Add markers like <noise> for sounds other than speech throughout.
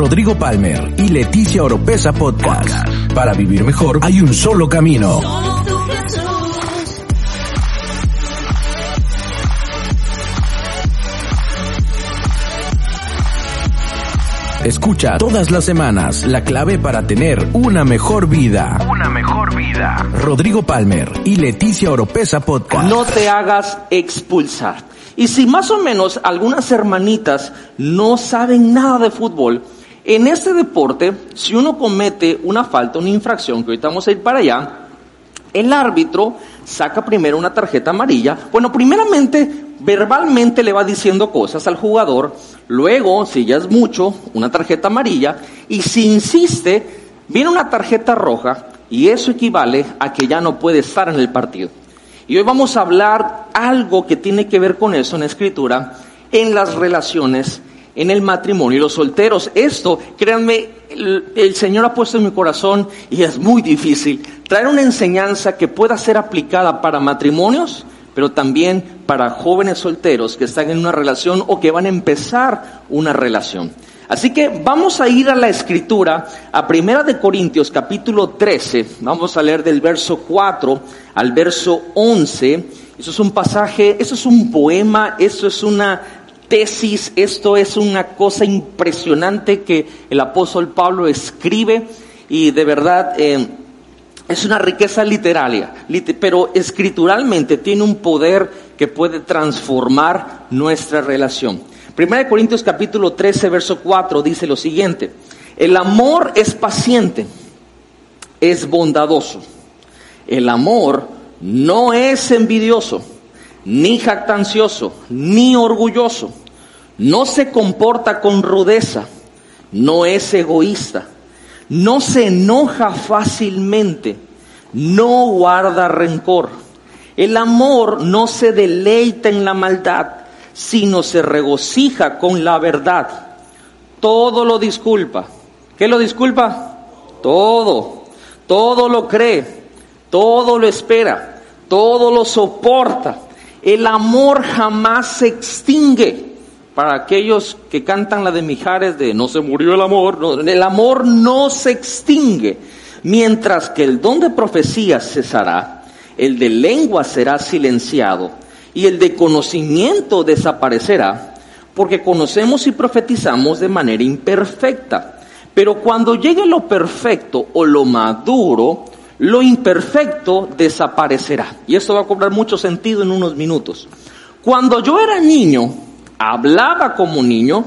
Rodrigo Palmer y Leticia Oropesa Podcast. Para vivir mejor hay un solo camino. Escucha todas las semanas la clave para tener una mejor vida. Una mejor vida. Rodrigo Palmer y Leticia Oropesa Podcast. No te hagas expulsar. Y si más o menos algunas hermanitas no saben nada de fútbol, en este deporte, si uno comete una falta, una infracción, que ahorita vamos a ir para allá, el árbitro saca primero una tarjeta amarilla. Bueno, primeramente, verbalmente le va diciendo cosas al jugador, luego, si ya es mucho, una tarjeta amarilla, y si insiste, viene una tarjeta roja, y eso equivale a que ya no puede estar en el partido. Y hoy vamos a hablar algo que tiene que ver con eso en la escritura, en las relaciones, en el matrimonio y los solteros. Esto, créanme, el, el, Señor ha puesto en mi corazón y es muy difícil traer una enseñanza que pueda ser aplicada para matrimonios, pero también para jóvenes solteros que están en una relación o que van a empezar una relación. Así que vamos a ir a la escritura, a Primera de Corintios capítulo 13, vamos a leer del verso 4 al verso 11. Eso es un pasaje, eso es un poema, eso es una tesis, esto es una cosa impresionante que el apóstol Pablo escribe y de verdad eh, es una riqueza literaria, pero escrituralmente tiene un poder que puede transformar nuestra relación. Primera de Corintios capítulo 13, verso 4 dice lo siguiente, el amor es paciente, es bondadoso, el amor no es envidioso, ni jactancioso, ni orgulloso, no se comporta con rudeza, no es egoísta, no se enoja fácilmente, no guarda rencor. El amor no se deleita en la maldad, sino se regocija con la verdad. Todo lo disculpa. ¿Qué lo disculpa? Todo. Todo lo cree. Todo lo espera. Todo lo soporta. El amor jamás se extingue. Para aquellos que cantan la de Mijares de no se murió el amor, no, el amor no se extingue. Mientras que el don de profecía cesará, el de lengua será silenciado y el de conocimiento desaparecerá, porque conocemos y profetizamos de manera imperfecta. Pero cuando llegue lo perfecto o lo maduro, lo imperfecto desaparecerá. Y esto va a cobrar mucho sentido en unos minutos. Cuando yo era niño, hablaba como niño,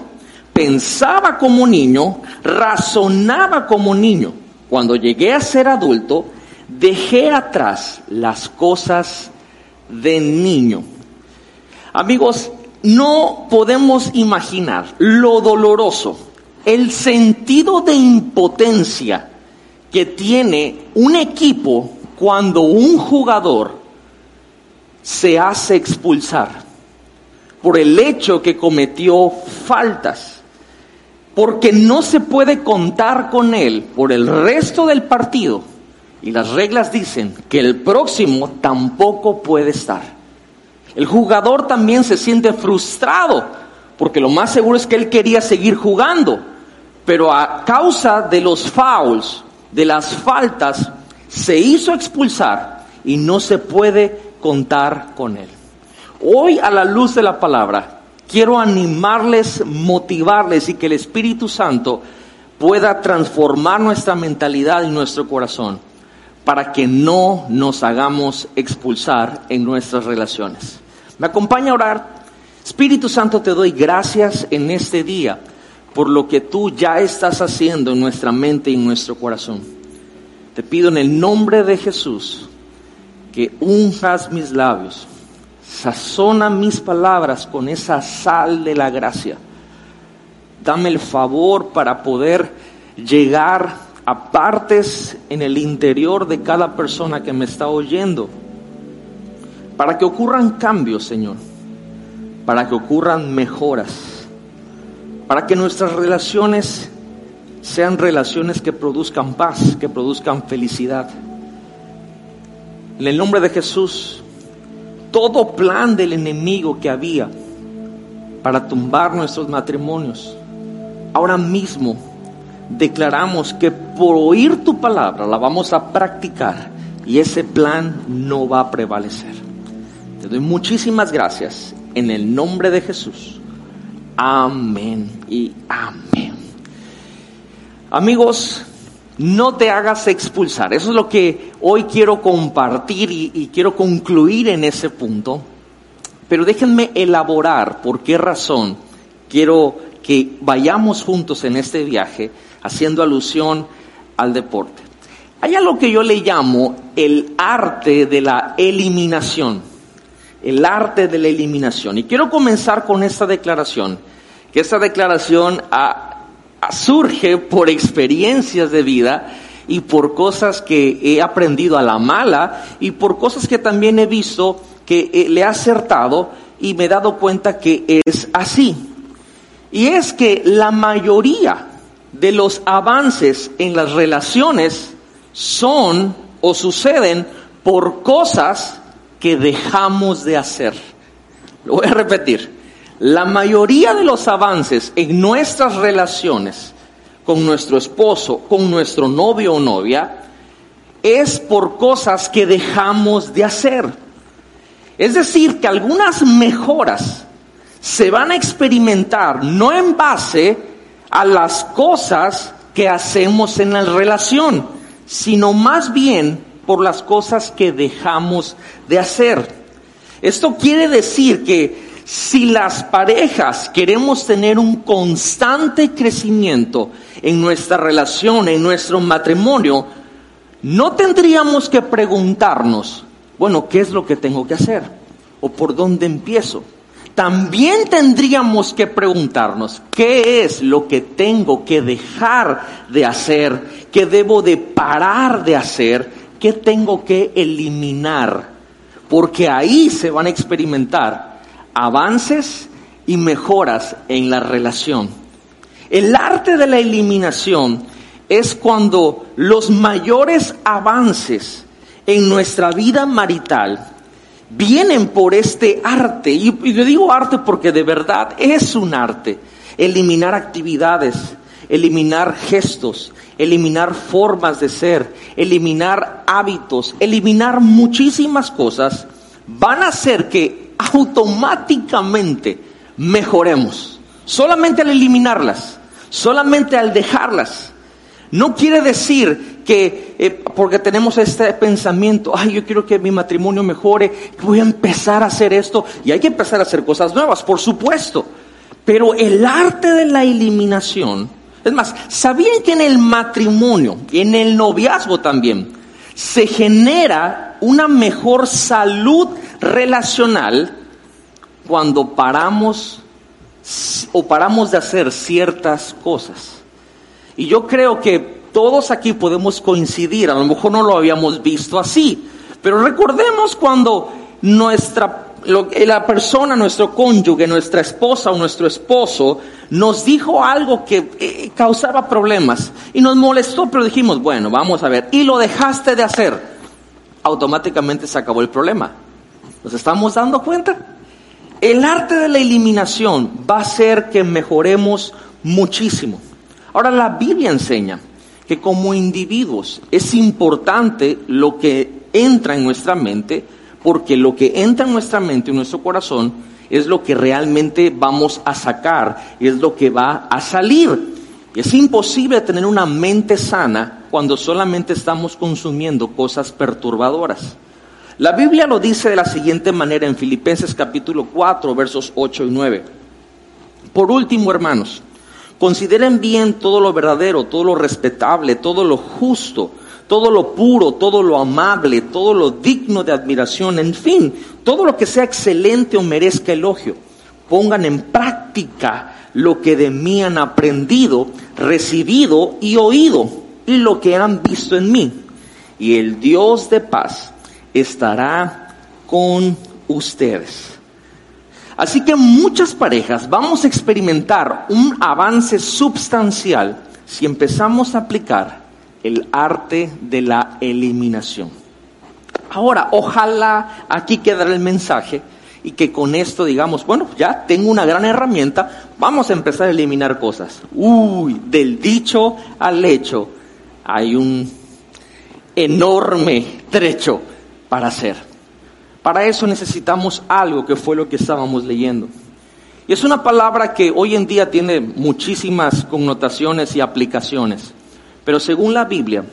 pensaba como niño, razonaba como niño. Cuando llegué a ser adulto, dejé atrás las cosas de niño. Amigos, no podemos imaginar lo doloroso, el sentido de impotencia que tiene un equipo cuando un jugador se hace expulsar por el hecho que cometió faltas, porque no se puede contar con él por el resto del partido. Y las reglas dicen que el próximo tampoco puede estar. El jugador también se siente frustrado, porque lo más seguro es que él quería seguir jugando, pero a causa de los fouls, de las faltas, se hizo expulsar y no se puede contar con él. Hoy a la luz de la palabra, quiero animarles, motivarles y que el Espíritu Santo pueda transformar nuestra mentalidad y nuestro corazón para que no nos hagamos expulsar en nuestras relaciones. ¿Me acompaña a orar? Espíritu Santo, te doy gracias en este día por lo que tú ya estás haciendo en nuestra mente y en nuestro corazón. Te pido en el nombre de Jesús que unjas mis labios, sazona mis palabras con esa sal de la gracia. Dame el favor para poder llegar a partes en el interior de cada persona que me está oyendo para que ocurran cambios, Señor, para que ocurran mejoras, para que nuestras relaciones sean relaciones que produzcan paz, que produzcan felicidad. En el nombre de Jesús, todo plan del enemigo que había para tumbar nuestros matrimonios, ahora mismo declaramos que por oír tu palabra la vamos a practicar y ese plan no va a prevalecer. Te doy muchísimas gracias en el nombre de Jesús. Amén y amén. Amigos, no te hagas expulsar. Eso es lo que hoy quiero compartir y, quiero concluir en ese punto. Pero déjenme elaborar por qué razón quiero que vayamos juntos en este viaje haciendo alusión al deporte. Hay algo que yo le llamo el arte de la eliminación. El arte de la eliminación. Y quiero comenzar con esta declaración. Que esta declaración surge por experiencias de vida y por cosas que he aprendido a la mala y por cosas que también he visto que eh, le he acertado y me he dado cuenta que es así. Y es que la mayoría de los avances en las relaciones son o suceden por cosas que dejamos de hacer. Lo voy a repetir. La mayoría de los avances en nuestras relaciones con nuestro esposo, con nuestro novio o novia, es por cosas que dejamos de hacer. Es decir, que algunas mejoras se van a experimentar no en base a las cosas que hacemos en la relación, sino más bien por las cosas que dejamos de hacer. Esto quiere decir que si las parejas queremos tener un constante crecimiento en nuestra relación, en nuestro matrimonio, no tendríamos que preguntarnos, bueno, ¿qué es lo que tengo que hacer? ¿O por dónde empiezo? También tendríamos que preguntarnos, ¿qué es lo que tengo que dejar de hacer? ¿Qué debo de parar de hacer? ¿Qué tengo que eliminar? Porque ahí se van a experimentar avances y mejoras en la relación. El arte de la eliminación es cuando los mayores avances en nuestra vida marital vienen por este arte. Y, y le digo arte porque de verdad es un arte. Eliminar actividades, eliminar gestos, eliminar formas de ser, eliminar hábitos, eliminar muchísimas cosas, van a hacer que automáticamente mejoremos. Solamente al eliminarlas, solamente al dejarlas. No quiere decir que eh, porque tenemos este pensamiento, ay, yo quiero que mi matrimonio mejore, voy a empezar a hacer esto. Y hay que empezar a hacer cosas nuevas, por supuesto. Pero el arte de la eliminación, es más, ¿sabían que en el matrimonio, en el noviazgo también, se genera una mejor salud relacional cuando paramos o paramos de hacer ciertas cosas. Y yo creo que todos aquí podemos coincidir, a lo mejor no lo habíamos visto así, pero recordemos cuando nuestra la persona, nuestro cónyuge, nuestra esposa o nuestro esposo nos dijo algo que eh, causaba problemas y nos molestó, pero dijimos, bueno, vamos a ver, y lo dejaste de hacer, automáticamente se acabó el problema. ¿Nos estamos dando cuenta? El arte de la eliminación va a hacer que mejoremos muchísimo. Ahora la Biblia enseña que como individuos es importante lo que entra en nuestra mente, porque lo que entra en nuestra mente, en nuestro corazón, es lo que realmente vamos a sacar, es lo que va a salir. Es imposible tener una mente sana cuando solamente estamos consumiendo cosas perturbadoras. La Biblia lo dice de la siguiente manera en Filipenses capítulo 4, versos 8 y 9. Por último, hermanos, consideren bien todo lo verdadero, todo lo respetable, todo lo justo, todo lo puro, todo lo amable, todo lo digno de admiración, en fin, todo lo que sea excelente o merezca elogio. Pongan en práctica lo que de mí han aprendido, recibido y oído, y lo que han visto en mí. Y el Dios de paz estará con ustedes. Así que muchas parejas vamos a experimentar un avance sustancial si empezamos a aplicar el arte de la eliminación. Ahora, ojalá aquí quede el mensaje y que con esto digamos, bueno, ya tengo una gran herramienta vamos a empezar a eliminar cosas. Uy, del dicho al hecho hay un enorme trecho para hacer. Para eso necesitamos algo que fue lo que estábamos leyendo. Y es una palabra que hoy en día tiene muchísimas connotaciones y aplicaciones, pero según la Biblia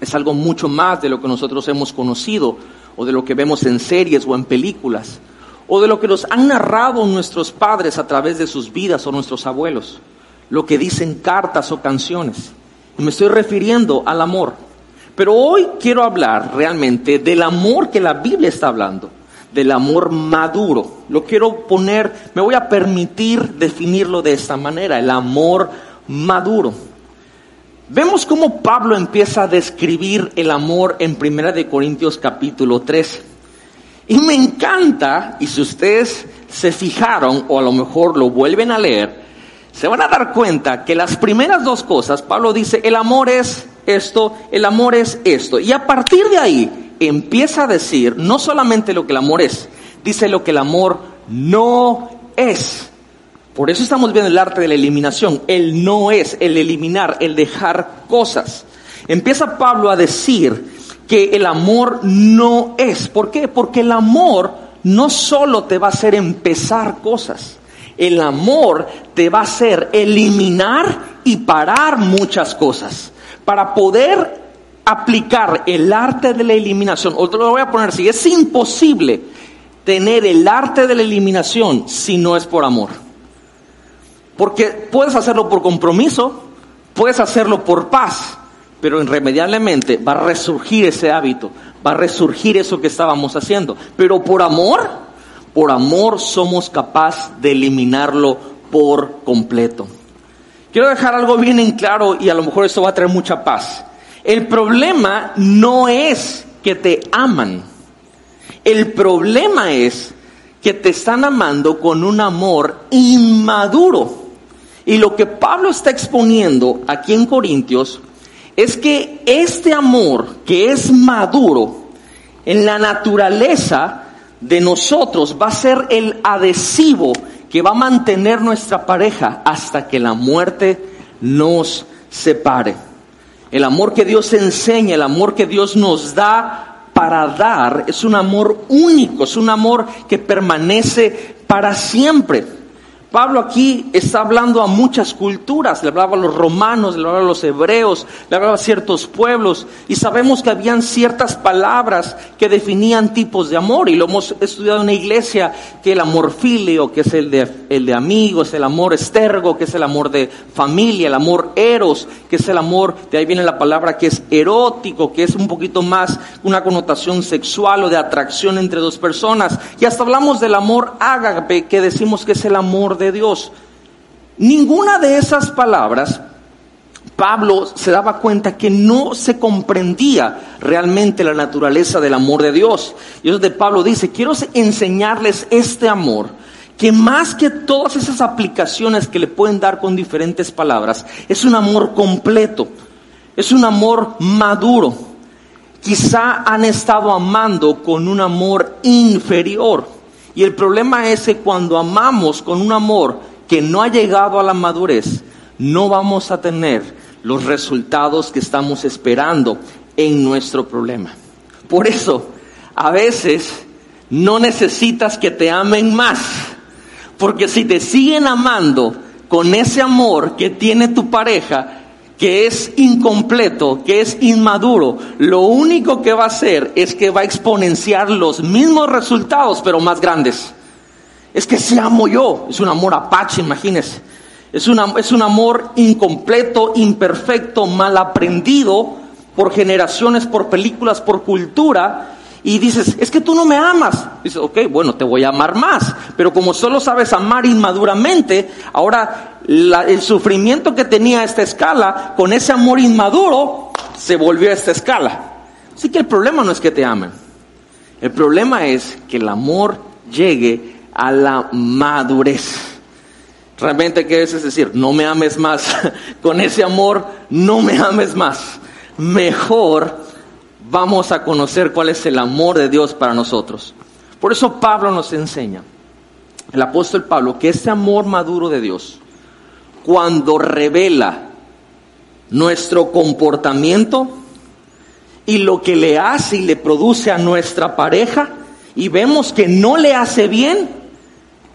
es algo mucho más de lo que nosotros hemos conocido o de lo que vemos en series o en películas o de lo que nos han narrado nuestros padres a través de sus vidas o nuestros abuelos, lo que dicen cartas o canciones. Me estoy refiriendo al amor. Pero hoy quiero hablar realmente del amor que la Biblia está hablando, del amor maduro. Lo quiero poner, me voy a permitir definirlo de esta manera, el amor maduro. Vemos cómo Pablo empieza a describir el amor en Primera de Corintios capítulo 3. Y me encanta, y si ustedes se fijaron o a lo mejor lo vuelven a leer, se van a dar cuenta que las primeras dos cosas, Pablo dice, el amor es esto, el amor es esto. Y a partir de ahí empieza a decir no solamente lo que el amor es, dice lo que el amor no es. Por eso estamos viendo el arte de la eliminación. El no es, el eliminar, el dejar cosas. Empieza Pablo a decir que el amor no es. ¿Por qué? Porque el amor no solo te va a hacer empezar cosas. El amor te va a hacer eliminar y parar muchas cosas para poder aplicar el arte de la eliminación, otro lo voy a poner así, es imposible tener el arte de la eliminación si no es por amor. Porque puedes hacerlo por compromiso, puedes hacerlo por paz, pero irremediablemente va a resurgir ese hábito, va a resurgir eso que estábamos haciendo. Pero por amor, por amor somos capaces de eliminarlo por completo. Quiero dejar algo bien en claro y a lo mejor eso va a traer mucha paz. El problema no es que te aman. El problema es que te están amando con un amor inmaduro. Y lo que Pablo está exponiendo aquí en Corintios es que este amor que es maduro en la naturaleza de nosotros va a ser el adhesivo que va a mantener nuestra pareja hasta que la muerte nos separe. El amor que Dios enseña, el amor que Dios nos da para dar, es un amor único, es un amor que permanece para siempre. Pablo aquí está hablando a muchas culturas, le hablaba a los romanos, le hablaba a los hebreos, le hablaba a ciertos pueblos y sabemos que habían ciertas palabras que definían tipos de amor y lo hemos estudiado en la iglesia, que el amor filio, que es el de, el de amigos, el amor estergo, que es el amor de familia, el amor eros, que es el amor, de ahí viene la palabra que es erótico, que es un poquito más una connotación sexual o de atracción entre dos personas. Y hasta hablamos del amor ágape, que decimos que es el amor de Dios. Ninguna de esas palabras, Pablo se daba cuenta que no se comprendía realmente la naturaleza del amor de Dios. Y es de Pablo dice, quiero enseñarles este amor que más que todas esas aplicaciones que le pueden dar con diferentes palabras, es un amor completo, es un amor maduro. Quizá han estado amando con un amor inferior. Y el problema es que cuando amamos con un amor que no ha llegado a la madurez, no vamos a tener los resultados que estamos esperando en nuestro problema. Por eso, a veces no necesitas que te amen más, porque si te siguen amando con ese amor que tiene tu pareja, que es incompleto, que es inmaduro, lo único que va a hacer es que va a exponenciar los mismos resultados, pero más grandes. Es que si amo yo, es un amor apache, imagínense. Es, es un amor incompleto, imperfecto, mal aprendido por generaciones, por películas, por cultura, y dices, es que tú no me amas. Dices, ok, bueno, te voy a amar más. Pero como solo sabes amar inmaduramente, ahora el sufrimiento que tenía esta escala, con ese amor inmaduro, se volvió a esta escala. Así que el problema no es que te amen. El problema es que el amor llegue a la madurez. Realmente, ¿qué es? Es decir, no me ames más. <laughs> Con ese amor, no me ames más. Mejor vamos a conocer cuál es el amor de Dios para nosotros. Por eso Pablo nos enseña el apóstol Pablo que este amor maduro de Dios, cuando revela nuestro comportamiento y lo que le hace y le produce a nuestra pareja, y vemos que no le hace bien,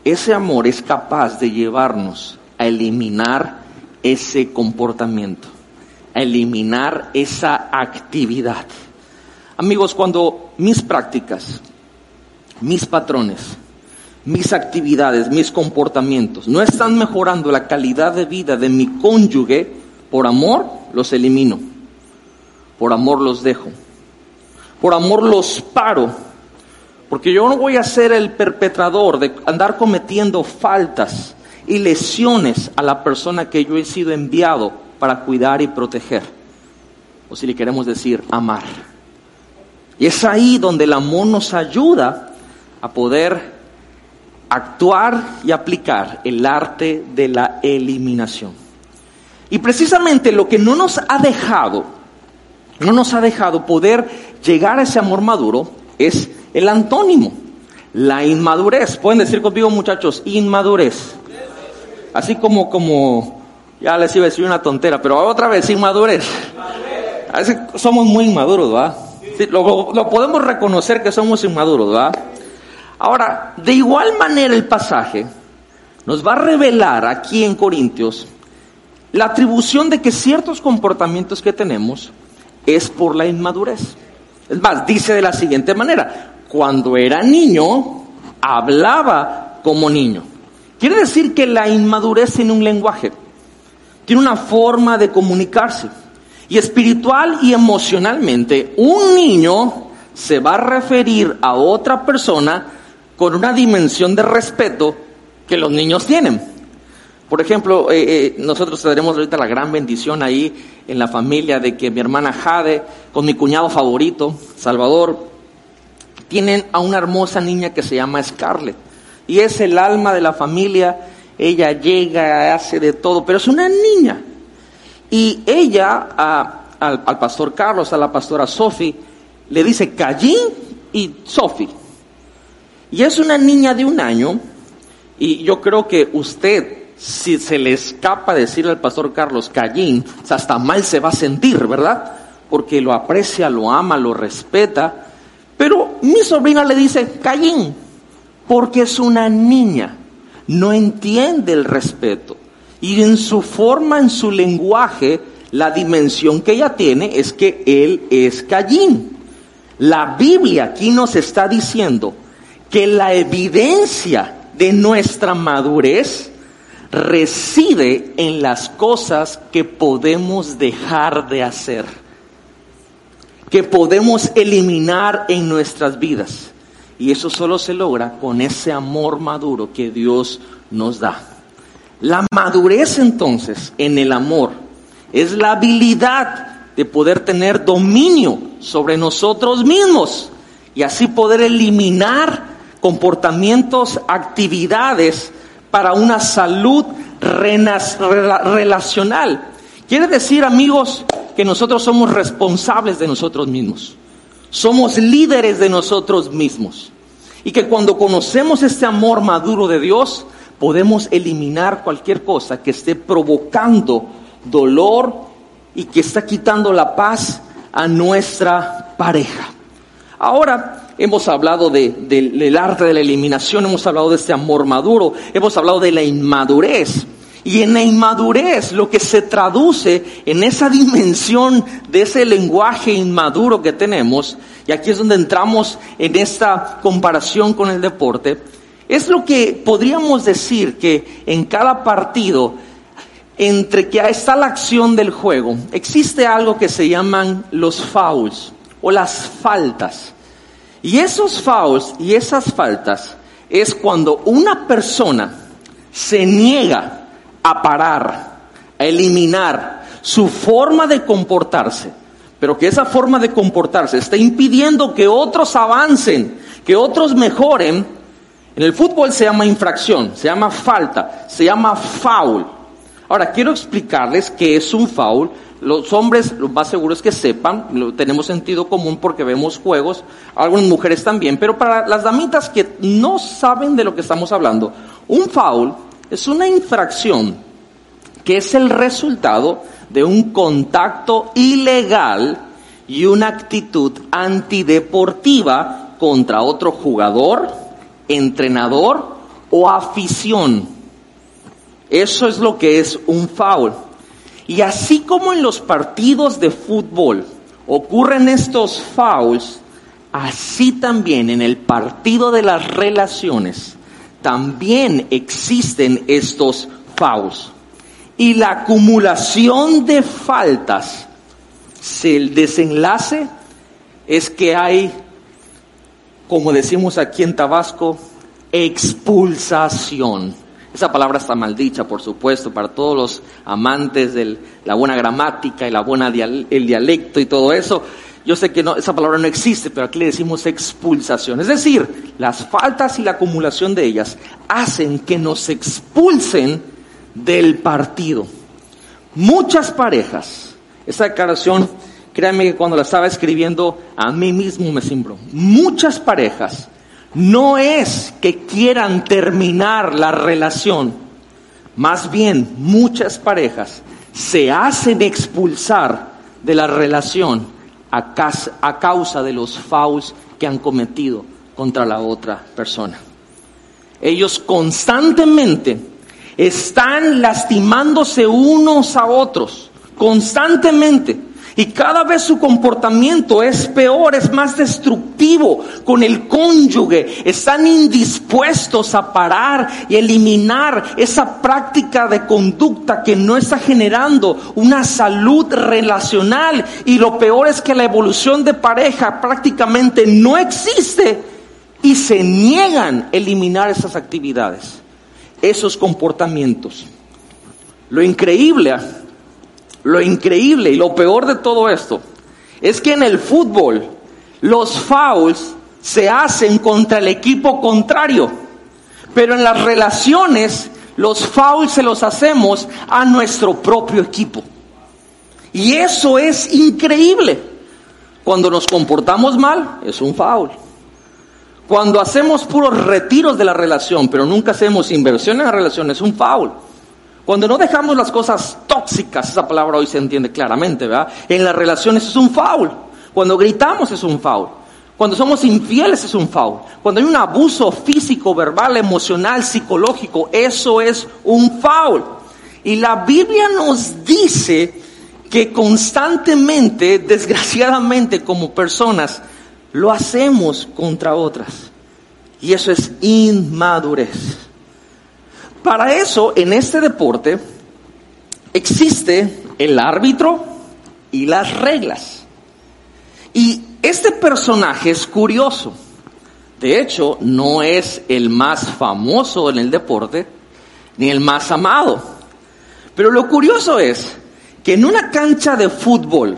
ese amor es capaz de llevarnos a eliminar ese comportamiento, a eliminar esa actividad. Amigos, cuando mis prácticas, mis patrones, mis actividades, mis comportamientos no están mejorando la calidad de vida de mi cónyuge, por amor los elimino, por amor los dejo, por amor los paro, porque yo no voy a ser el perpetrador de andar cometiendo faltas y lesiones a la persona que yo he sido enviado para cuidar y proteger. O si le queremos decir, amar. Y es ahí donde el amor nos ayuda a poder actuar y aplicar el arte de la eliminación. Y precisamente lo que no nos ha dejado, no nos ha dejado poder llegar a ese amor maduro es el antónimo, la inmadurez. Pueden decir conmigo muchachos, inmadurez. Así como, como, ya les iba a decir una tontera, pero otra vez, inmadurez. A veces somos muy inmaduros, ¿va? Lo, lo, podemos reconocer que somos inmaduros, ¿va? Ahora, de igual manera el pasaje nos va a revelar aquí en Corintios la atribución de que ciertos comportamientos que tenemos es por la inmadurez. Es más, dice de la siguiente manera, cuando era niño, hablaba como niño. Quiere decir que la inmadurez tiene un lenguaje, tiene una forma de comunicarse. Y espiritual y emocionalmente, un niño se va a referir a otra persona con una dimensión de respeto que los niños tienen. Por ejemplo, eh, eh, nosotros tendremos ahorita la gran bendición ahí en la familia de que mi hermana Jade, con mi cuñado favorito, Salvador, tienen a una hermosa niña que se llama Scarlett. Y es el alma de la familia, ella llega, hace de todo, pero es una niña. Y ella al, pastor Carlos, a la pastora Sophie, le dice Callín y Sophie. Y es una niña de un año, y yo creo que usted, si se le escapa decirle al pastor Carlos Callín, hasta mal se va a sentir, ¿verdad? Porque lo aprecia, lo ama, lo respeta. Pero mi sobrina le dice Callín, porque es una niña, no entiende el respeto. Y en su forma, en su lenguaje, la dimensión que ella tiene es que él es Callín. La Biblia aquí nos está diciendo que la evidencia de nuestra madurez reside en las cosas que podemos dejar de hacer, que podemos eliminar en nuestras vidas. Y eso solo se logra con ese amor maduro que Dios nos da. La madurez entonces en el amor es la habilidad de poder tener dominio sobre nosotros mismos y así poder eliminar comportamientos, actividades para una salud relacional. Quiere decir, amigos, que nosotros somos responsables de nosotros mismos. Somos líderes de nosotros mismos. Y que cuando conocemos este amor maduro de Dios, podemos eliminar cualquier cosa que esté provocando dolor y que está quitando la paz a nuestra pareja. Ahora, hemos hablado del arte de la eliminación, hemos hablado de este amor maduro, hemos hablado de la inmadurez. Y en la inmadurez lo que se traduce en esa dimensión de ese lenguaje inmaduro que tenemos, y aquí es donde entramos en esta comparación con el deporte, es lo que podríamos decir que en cada partido, entre que está la acción del juego, existe algo que se llaman los fouls o las faltas. Y esos fouls y esas faltas es cuando una persona se niega a parar, a eliminar su forma de comportarse, pero que esa forma de comportarse está impidiendo que otros avancen, que otros mejoren. En el fútbol se llama infracción, se llama falta, se llama foul. Ahora, quiero explicarles qué es un foul los hombres, lo más seguro es que sepan, tenemos sentido común porque vemos juegos, algunas mujeres también, pero para las damitas que no saben de lo que estamos hablando, Un foul es una infracción que es el resultado de un contacto ilegal y una actitud antideportiva contra otro jugador, entrenador o afición. Eso es lo que es un foul. Y así como en los partidos de fútbol ocurren estos fouls, así también en el partido de las relaciones también existen estos fouls. Y la acumulación de faltas, el desenlace es que hay, como decimos aquí en Tabasco, expulsación. Esa palabra está maldicha, por supuesto, para todos los amantes de la buena gramática y la buena el dialecto y todo eso. Yo sé que esa palabra no existe, pero aquí le decimos expulsación. Es decir, las faltas y la acumulación de ellas hacen que nos expulsen del partido. Muchas parejas, esa declaración, créanme que cuando la estaba escribiendo a mí mismo me simbró. Muchas parejas no es que quieran terminar la relación, más bien muchas parejas se hacen expulsar de la relación a, causa de los fouls que han cometido contra la otra persona. Ellos constantemente están lastimándose unos a otros, constantemente. Y cada vez su comportamiento es peor, es más destructivo con el cónyuge. Están indispuestos a parar y eliminar esa práctica de conducta que no está generando una salud relacional. Y lo peor es que la evolución de pareja prácticamente no existe y se niegan a eliminar esas actividades, esos comportamientos. Lo increíble lo increíble y lo peor de todo esto es que en el fútbol los fouls se hacen contra el equipo contrario, pero en las relaciones los fouls se los hacemos a nuestro propio equipo. Y eso es increíble. Cuando nos comportamos mal, es un foul. Cuando hacemos puros retiros de la relación, pero nunca hacemos inversión en la relación, es un foul. Cuando no dejamos las cosas tóxicas, esa palabra hoy se entiende claramente, ¿verdad? En las relaciones es un foul. Cuando gritamos es un foul. Cuando somos infieles es un foul. Cuando hay un abuso físico, verbal, emocional, psicológico, eso es un foul. Y la Biblia nos dice que constantemente, desgraciadamente como personas, lo hacemos contra otras. Y eso es inmadurez. Para eso, en este deporte, existe el árbitro y las reglas. Y este personaje es curioso. De hecho, no es el más famoso en el deporte, ni el más amado. Pero lo curioso es que en una cancha de fútbol,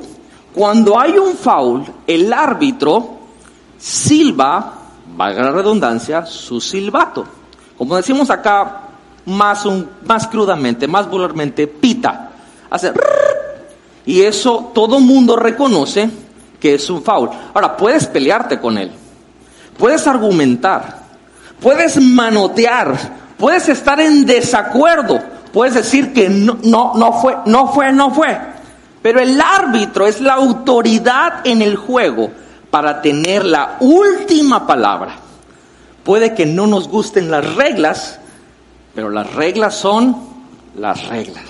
cuando hay un foul, el árbitro silba, valga la redundancia, su silbato. Como decimos acá más, un, más crudamente, más vulgarmente, pita. Hace y eso todo mundo reconoce que es un foul. Ahora, puedes pelearte con él, puedes argumentar, puedes manotear, puedes estar en desacuerdo, puedes decir que no, no, no fue, no fue, no fue. Pero el árbitro es la autoridad en el juego para tener la última palabra. Puede que no nos gusten las reglas, pero las reglas son las reglas.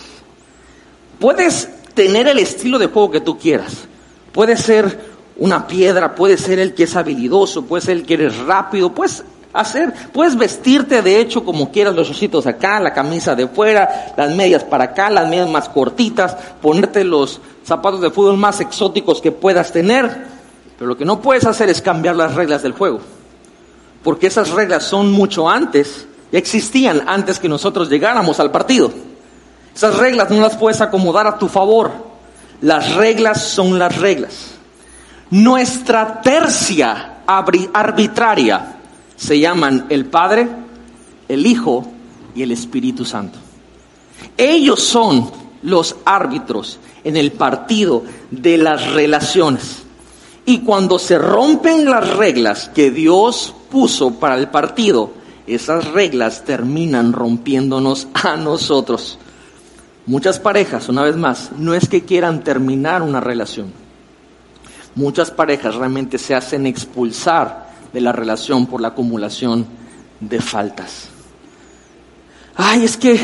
Puedes tener el estilo de juego que tú quieras. Puede ser una piedra, puede ser el que es habilidoso, puede ser el que eres rápido, puedes hacer, puedes vestirte de hecho como quieras, los ositos acá, la camisa de fuera, las medias para acá, las medias más cortitas, ponerte los zapatos de fútbol más exóticos que puedas tener. Pero lo que no puedes hacer es cambiar las reglas del juego. Porque esas reglas son mucho antes existían antes que nosotros llegáramos al partido. Esas reglas no las puedes acomodar a tu favor. Las reglas son las reglas. Nuestra tercia arbitraria se llaman el Padre, el Hijo y el Espíritu Santo. Ellos son los árbitros en el partido de las relaciones. Y cuando se rompen las reglas que Dios puso para el partido, esas reglas terminan rompiéndonos a nosotros. Muchas parejas, una vez más, no es que quieran terminar una relación. Muchas parejas realmente se hacen expulsar de la relación por la acumulación de faltas. Ay, es que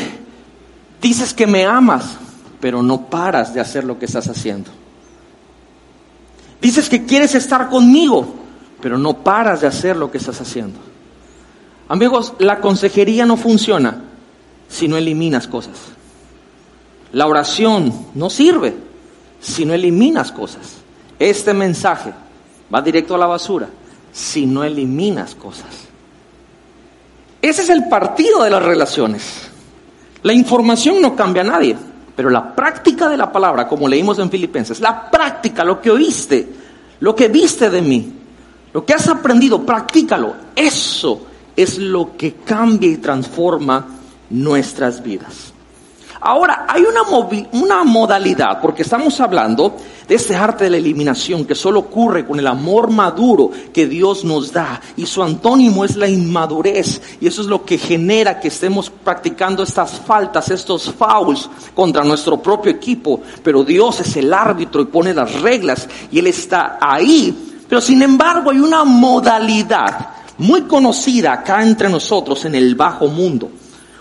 dices que me amas, pero no paras de hacer lo que estás haciendo. Dices que quieres estar conmigo, pero no paras de hacer lo que estás haciendo. Amigos, la consejería no funciona si no eliminas cosas. La oración no sirve si no eliminas cosas. Este mensaje va directo a la basura si no eliminas cosas. Ese es el partido de las relaciones. La información no cambia a nadie, pero la práctica de la palabra, como leímos en Filipenses, la práctica, lo que oíste, lo que viste de mí, lo que has aprendido, practícalo. Eso es lo que cambia y transforma nuestras vidas. Ahora, hay una, una, modalidad, porque estamos hablando de este arte de la eliminación que solo ocurre con el amor maduro que Dios nos da. Y su antónimo es la inmadurez. Y eso es lo que genera que estemos practicando estas faltas, estos fouls contra nuestro propio equipo. Pero Dios es el árbitro y pone las reglas y Él está ahí. Pero sin embargo hay una modalidad muy conocida acá entre nosotros en el bajo mundo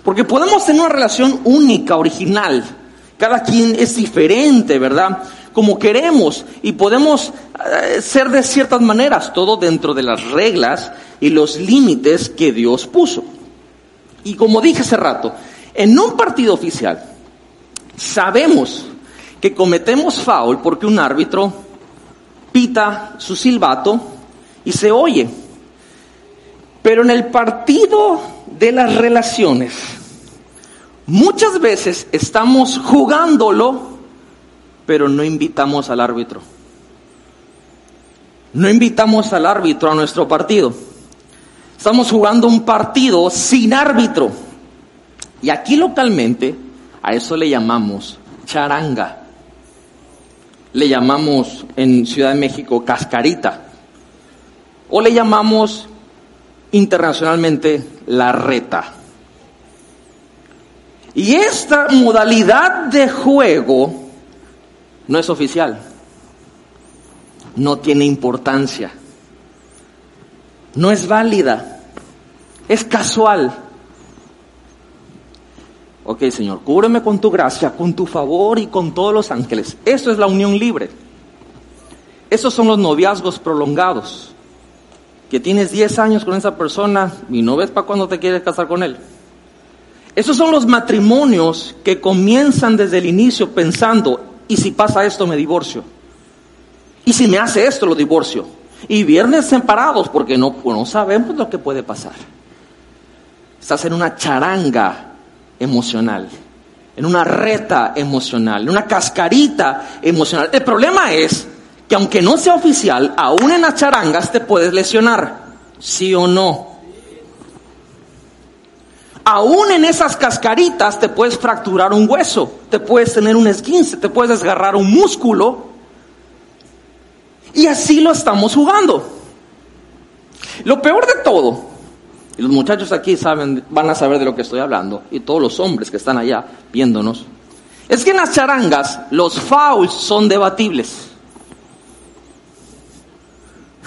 porque podemos tener una relación única, original. Cada quien es diferente, ¿verdad? Como queremos y podemos eh, ser de ciertas maneras, todo dentro de las reglas y los límites que Dios puso. Y como dije hace rato, en un partido oficial sabemos que cometemos foul porque un árbitro pita su silbato y se oye. Pero en el partido de las relaciones, muchas veces estamos jugándolo, pero no invitamos al árbitro. No invitamos al árbitro a nuestro partido. Estamos jugando un partido sin árbitro. Y aquí localmente a eso le llamamos charanga. Le llamamos en Ciudad de México cascarita. O le llamamos internacionalmente la reta. Y esta modalidad de juego no es oficial, no tiene importancia, no es válida, es casual. Ok, Señor, cúbreme con tu gracia, con tu favor y con todos los ángeles. Eso es la unión libre. Esos son los noviazgos prolongados que tienes 10 años con esa persona y no ves para cuándo te quieres casar con él. Esos son los matrimonios que comienzan desde el inicio pensando, ¿y si pasa esto me divorcio? ¿Y si me hace esto lo divorcio? Y viernes separados porque no, no sabemos lo que puede pasar. Estás en una charanga emocional, en una reta emocional, en una cascarita emocional. El problema es que aunque no sea oficial, aún en las charangas te puedes lesionar, sí o no. Aún en esas cascaritas te puedes fracturar un hueso, te puedes tener un esguince, te puedes desgarrar un músculo. Y así lo estamos jugando. Lo peor de todo, y los muchachos aquí saben, van a saber de lo que estoy hablando, y todos los hombres que están allá viéndonos, es que en las charangas los fouls son debatibles.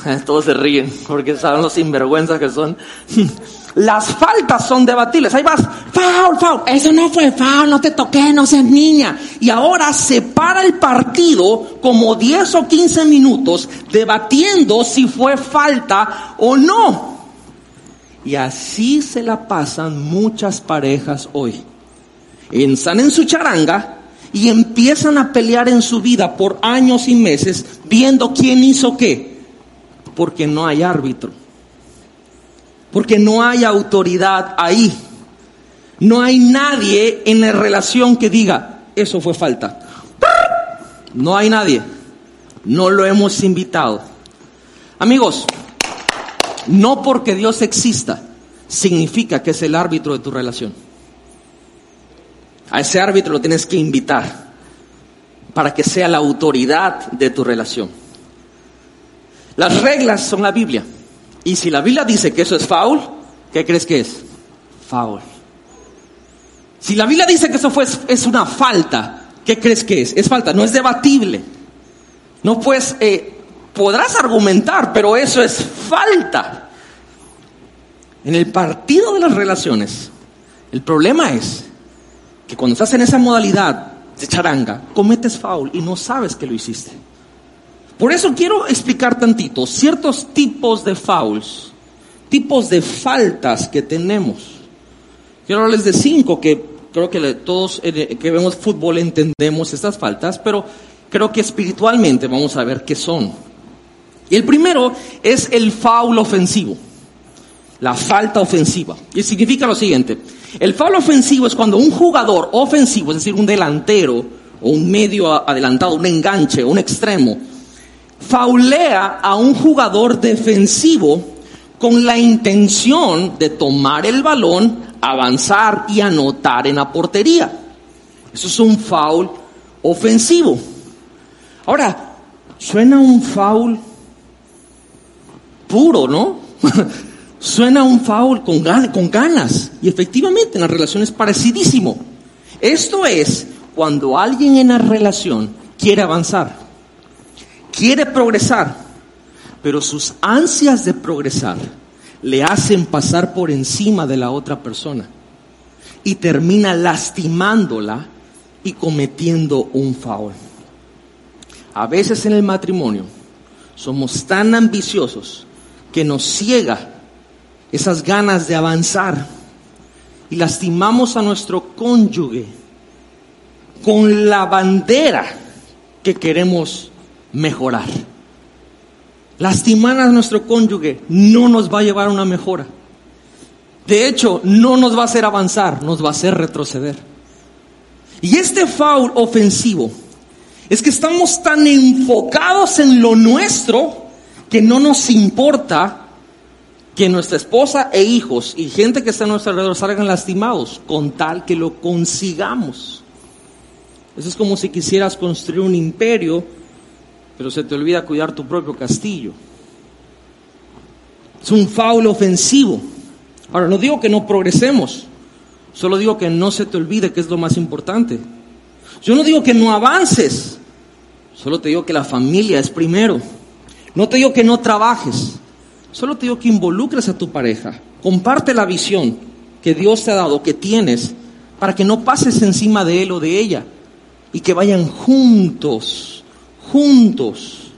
<laughs> Todos se ríen porque saben los sinvergüenzas que son. <laughs> Las faltas son debatibles. Ahí vas, foul, foul. Eso no fue foul, no te toqué, no seas niña. Y ahora se para el partido como 10 o 15 minutos debatiendo si fue falta o no. Y así se la pasan muchas parejas hoy. Están en su charanga y empiezan a pelear en su vida por años y meses viendo quién hizo qué porque no hay árbitro. Porque no hay autoridad ahí. No hay nadie en la relación que diga, eso fue falta. No hay nadie. No lo hemos invitado. Amigos, no porque Dios exista significa que es el árbitro de tu relación. A ese árbitro lo tienes que invitar para que sea la autoridad de tu relación. Las reglas son la Biblia. Y si la Biblia dice que eso es foul, ¿qué crees que es? Foul. Si la Biblia dice que eso fue, es una falta, ¿qué crees que es? Es falta, no es debatible. No puedes, eh, podrás argumentar, pero eso es falta. En el partido de las relaciones, el problema es que cuando estás en esa modalidad de charanga, cometes foul y no sabes que lo hiciste. Por eso quiero explicar tantito ciertos tipos de fouls, tipos de faltas que tenemos. Quiero hablarles de cinco que creo que todos eh, que vemos fútbol entendemos estas faltas, pero creo que espiritualmente vamos a ver qué son. Y el primero es el foul ofensivo, la falta ofensiva. Y significa lo siguiente, el foul ofensivo es cuando un jugador ofensivo, es decir, un delantero o un medio adelantado, un enganche, un extremo, faulea a un jugador defensivo con la intención de tomar el balón, avanzar y anotar en la portería. Eso es un foul ofensivo. Ahora, suena un foul puro, ¿no? <laughs> suena un foul con, con ganas. Y efectivamente en la relación es parecidísimo. Esto es cuando alguien en la relación quiere avanzar quiere progresar, pero sus ansias de progresar le hacen pasar por encima de la otra persona y termina lastimándola y cometiendo un foul. A veces en el matrimonio somos tan ambiciosos que nos ciega esas ganas de avanzar y lastimamos a nuestro cónyuge con la bandera que queremos mejorar. Lastimar a nuestro cónyuge no nos va a llevar a una mejora. De hecho, no nos va a hacer avanzar, nos va a hacer retroceder. Y este foul ofensivo es que estamos tan enfocados en lo nuestro que no nos importa que nuestra esposa e hijos y gente que está a nuestro alrededor salgan lastimados con tal que lo consigamos. Eso es como si quisieras construir un imperio pero se te olvida cuidar tu propio castillo. Es un faulo ofensivo. Ahora, no digo que no progresemos, solo digo que no se te olvide que es lo más importante. Yo no digo que no avances, solo te digo que la familia es primero. No te digo que no trabajes, solo te digo que involucres a tu pareja. Comparte la visión que Dios te ha dado, que tienes, para que no pases encima de él o de ella y que vayan juntos juntos.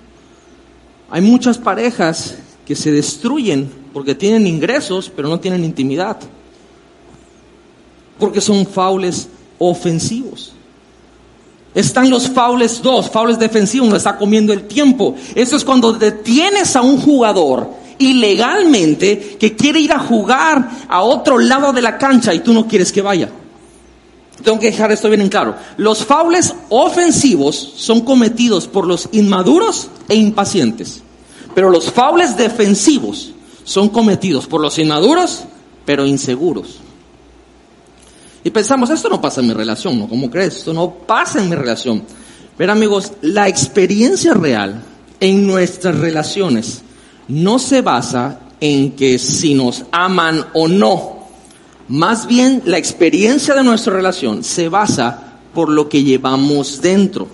Hay muchas parejas que se destruyen porque tienen ingresos, pero no tienen intimidad. Porque son faules ofensivos. Están los faules dos, faules defensivos, no está comiendo el tiempo. Eso es cuando detienes a un jugador ilegalmente que quiere ir a jugar a otro lado de la cancha y tú no quieres que vaya. Tengo que dejar esto bien en claro. Los faules ofensivos son cometidos por los inmaduros e impacientes. Pero los faules defensivos son cometidos por los inmaduros, pero inseguros. Y pensamos, esto no pasa en mi relación, ¿no? ¿Cómo crees? Esto no pasa en mi relación. Pero amigos, la experiencia real en nuestras relaciones no se basa en que si nos aman o no más bien la experiencia de nuestra relación se basa por lo que llevamos dentro.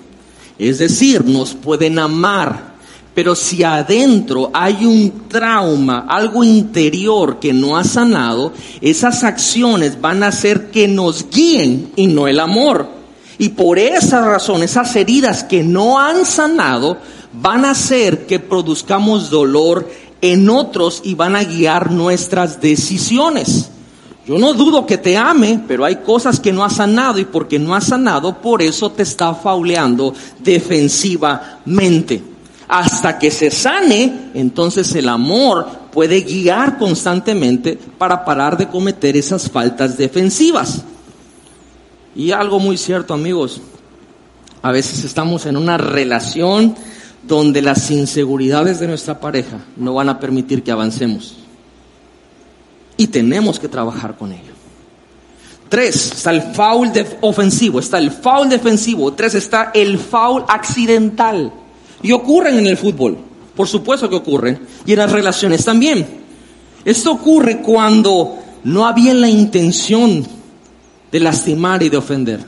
Es decir, nos pueden amar, pero si adentro hay un trauma, algo interior que no ha sanado, esas acciones van a hacer que nos guíen y no el amor. Y por esa razón, esas heridas que no han sanado van a hacer que produzcamos dolor en otros y van a guiar nuestras decisiones. Yo no dudo que te ame, pero hay cosas que no ha sanado y porque no ha sanado, por eso te está fauleando defensivamente. Hasta que se sane, entonces el amor puede guiar constantemente para parar de cometer esas faltas defensivas. Y algo muy cierto, amigos, a veces estamos en una relación donde las inseguridades de nuestra pareja no van a permitir que avancemos y tenemos que trabajar con ello. Tres, está el foul ofensivo, está el foul defensivo. Tres, está el foul accidental. Y ocurren en el fútbol, por supuesto que ocurren, y en las relaciones también. Esto ocurre cuando no había la intención de lastimar y de ofender.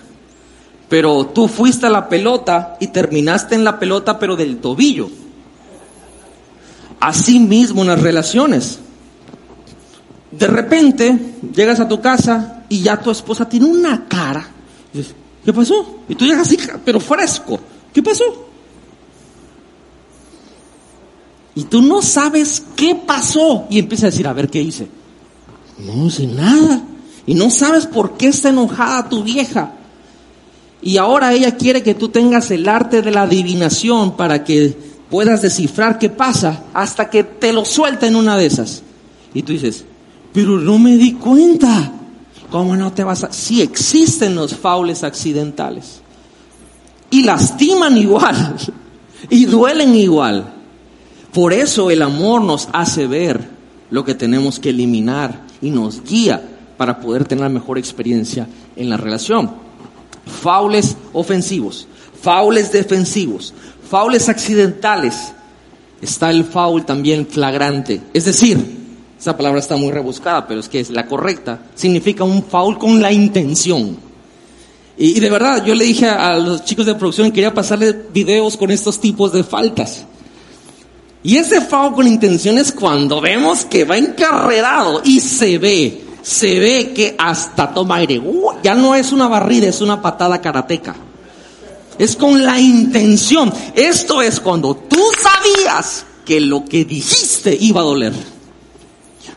Pero tú fuiste a la pelota y terminaste en la pelota, pero del tobillo. Así mismo en las relaciones. De repente llegas a tu casa y ya tu esposa tiene una cara. ¿Qué pasó? Y tú llegas así, pero fresco. ¿Qué pasó? Y tú no sabes qué pasó. Y empiezas a decir, a ver qué hice. No sé nada. Y no sabes por qué está enojada tu vieja. Y ahora ella quiere que tú tengas el arte de la adivinación para que puedas descifrar qué pasa hasta que te lo suelta en una de esas. Y tú dices, pero no me di cuenta. ¿Cómo no te vas a...? Sí existen los faules accidentales. Y lastiman igual. <laughs> Y duelen igual. Por eso el amor nos hace ver lo que tenemos que eliminar y nos guía para poder tener mejor experiencia en la relación. Faules ofensivos, faules defensivos, faules accidentales. Está el faul también flagrante. Es decir, esa palabra está muy rebuscada, pero es que es la correcta. Significa un faul con la intención. Y, de verdad, yo le dije a, los chicos de producción que quería pasarles videos con estos tipos de faltas. Y ese foul con intención es cuando vemos que va encarrerado y se ve, se ve que hasta toma aire. Uh, ya no es una barrida, es una patada karateca. Es con la intención. Esto es cuando tú sabías que lo que dijiste iba a doler.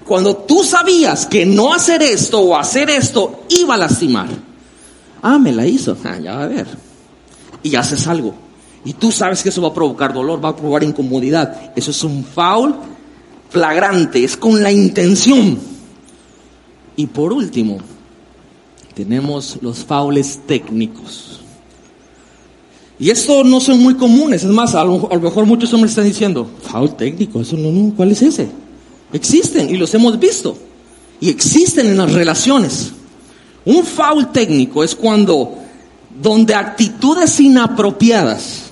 Cuando tú sabías que no hacer esto o hacer esto iba a lastimar. Ah, me la hizo. Ah, ya va a ver. Y haces algo y tú sabes que eso va a provocar dolor, va a provocar incomodidad. Eso es un foul flagrante, es con la intención. Y por último, tenemos los faules técnicos. Y esto no son muy comunes, es más, a lo, mejor muchos hombres están diciendo, foul técnico, eso no, no, ¿cuál es ese? Existen y los hemos visto. Y existen en las relaciones. Un foul técnico es cuando, donde actitudes inapropiadas,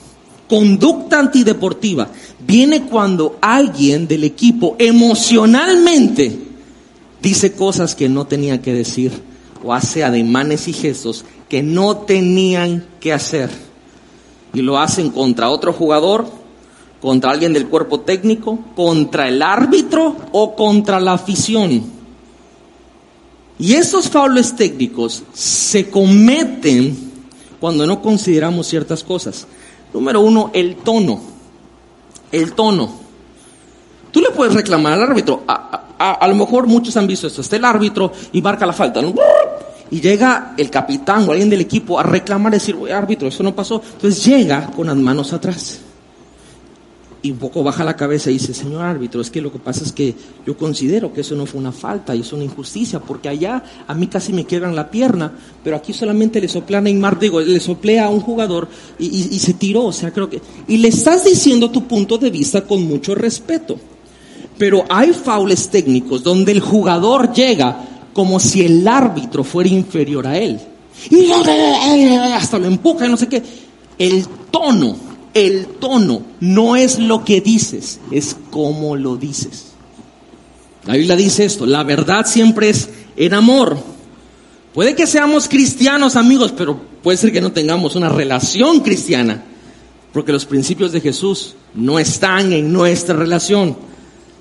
Conducta antideportiva viene cuando alguien del equipo emocionalmente dice cosas que no tenía que decir o hace ademanes y gestos que no tenían que hacer. Y lo hacen contra otro jugador, contra alguien del cuerpo técnico, contra el árbitro o contra la afición. Y estos faules técnicos se cometen cuando no consideramos ciertas cosas. Número uno, el tono. El tono. Tú le puedes reclamar al árbitro. A, lo mejor muchos han visto esto. Está el árbitro y marca la falta. Y llega el capitán o alguien del equipo a reclamar decir, árbitro, eso no pasó. Entonces llega con las manos atrás y un poco baja la cabeza y dice, señor árbitro, es que lo que pasa es que yo considero que eso no fue una falta y es una injusticia, porque allá a mí casi me quiebran la pierna, pero aquí solamente le soplé a Neymar, digo, le soplé a un jugador y, se tiró, o sea, creo que... Y le estás diciendo tu punto de vista con mucho respeto, pero hay faules técnicos donde el jugador llega como si el árbitro fuera inferior a él. Y hasta lo empuja y no sé qué. El tono el tono no es lo que dices, es cómo lo dices. La Biblia dice esto, la verdad siempre es en amor. Puede que seamos cristianos amigos, pero puede ser que no tengamos una relación cristiana, porque los principios de Jesús no están en nuestra relación,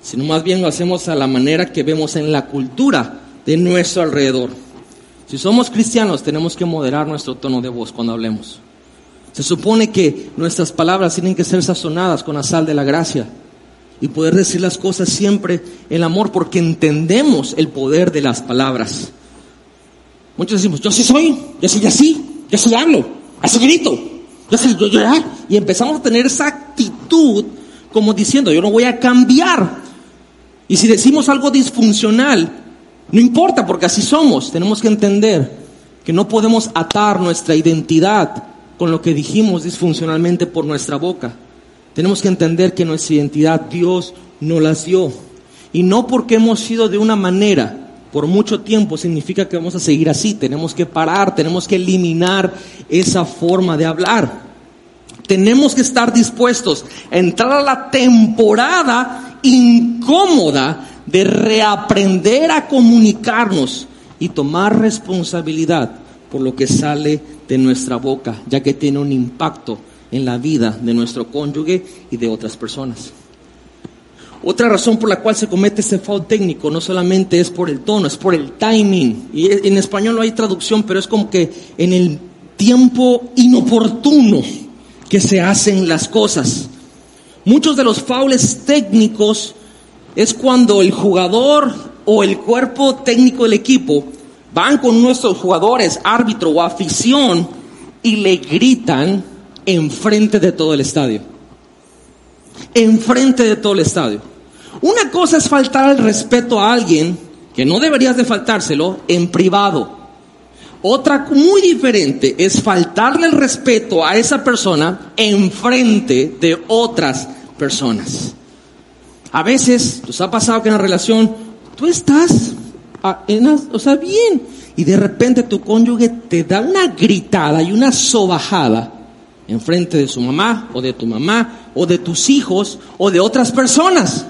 sino más bien lo hacemos a la manera que vemos en la cultura de nuestro alrededor. Si somos cristianos, tenemos que moderar nuestro tono de voz cuando hablemos. Se supone que nuestras palabras tienen que ser sazonadas con la sal de la gracia y poder decir las cosas siempre en amor porque entendemos el poder de las palabras. Muchos decimos, yo sí soy, yo soy así, yo sí hablo, así grito, yo yo, yo, y empezamos a tener esa actitud como diciendo, yo no voy a cambiar. Y si decimos algo disfuncional, no importa porque así somos, tenemos que entender que no podemos atar nuestra identidad con lo que dijimos disfuncionalmente por nuestra boca. Tenemos que entender que nuestra identidad Dios no las dio. Y no porque hemos sido de una manera por mucho tiempo significa que vamos a seguir así. Tenemos que parar, tenemos que eliminar esa forma de hablar. Tenemos que estar dispuestos a entrar a la temporada incómoda de reaprender a comunicarnos y tomar responsabilidad por lo que sale de nuestra boca, ya que tiene un impacto en la vida de nuestro cónyuge y de otras personas. Otra razón por la cual se comete este foul técnico no solamente es por el tono, es por el timing. Y en español no hay traducción, pero es como que en el tiempo inoportuno que se hacen las cosas. Muchos de los faules técnicos es cuando el jugador o el cuerpo técnico del equipo van con nuestros jugadores, árbitro o afición y le gritan enfrente de todo el estadio. Enfrente de todo el estadio. Una cosa es faltar al respeto a alguien que no deberías de faltárselo en privado. Otra muy diferente es faltarle el respeto a esa persona enfrente de otras personas. A veces nos ha pasado que en la relación tú estás, o sea, bien, y de repente tu cónyuge te da una gritada y una sobajada enfrente de su mamá o de tu mamá o de tus hijos o de otras personas.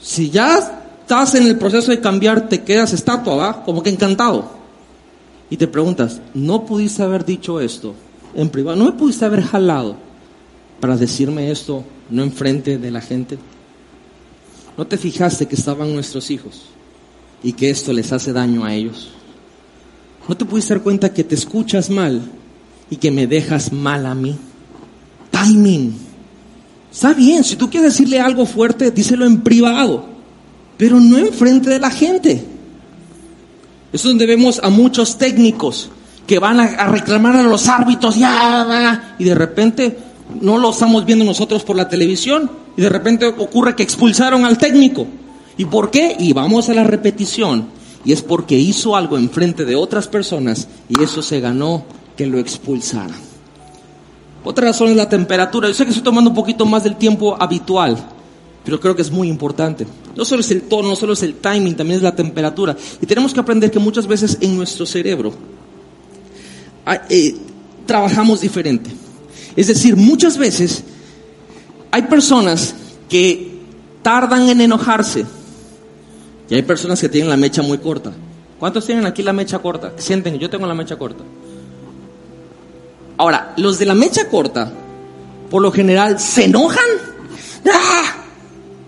Si ya estás en el proceso de cambiar, te quedas estatua, ¿va? Como que encantado. Y te preguntas, ¿no pudiste haber dicho esto en privado? ¿No me pudiste haber jalado para decirme esto no enfrente de la gente? ¿No te fijaste que estaban nuestros hijos y que esto les hace daño a ellos? ¿No te pudiste dar cuenta que te escuchas mal y que me dejas mal a mí? Timing. Está bien, si tú quieres decirle algo fuerte, díselo en privado, pero no enfrente de la gente. Es donde vemos a muchos técnicos que van a, reclamar a los árbitros ya, y de repente no lo estamos viendo nosotros por la televisión y de repente ocurre que expulsaron al técnico. ¿Y por qué? Y vamos a la repetición. Y es porque hizo algo enfrente de otras personas y eso se ganó que lo expulsaran. Otra razón es la temperatura. Yo sé que estoy tomando un poquito más del tiempo habitual, pero creo que es muy importante. No solo es el tono, no solo es el timing, también es la temperatura. Y tenemos que aprender que muchas veces en nuestro cerebro eh, trabajamos diferente. Es decir, muchas veces hay personas que tardan en enojarse y hay personas que tienen la mecha muy corta. ¿Cuántos tienen aquí la mecha corta? Sienten, yo tengo la mecha corta. Ahora, los de la mecha corta, por lo general, se enojan ¡ah!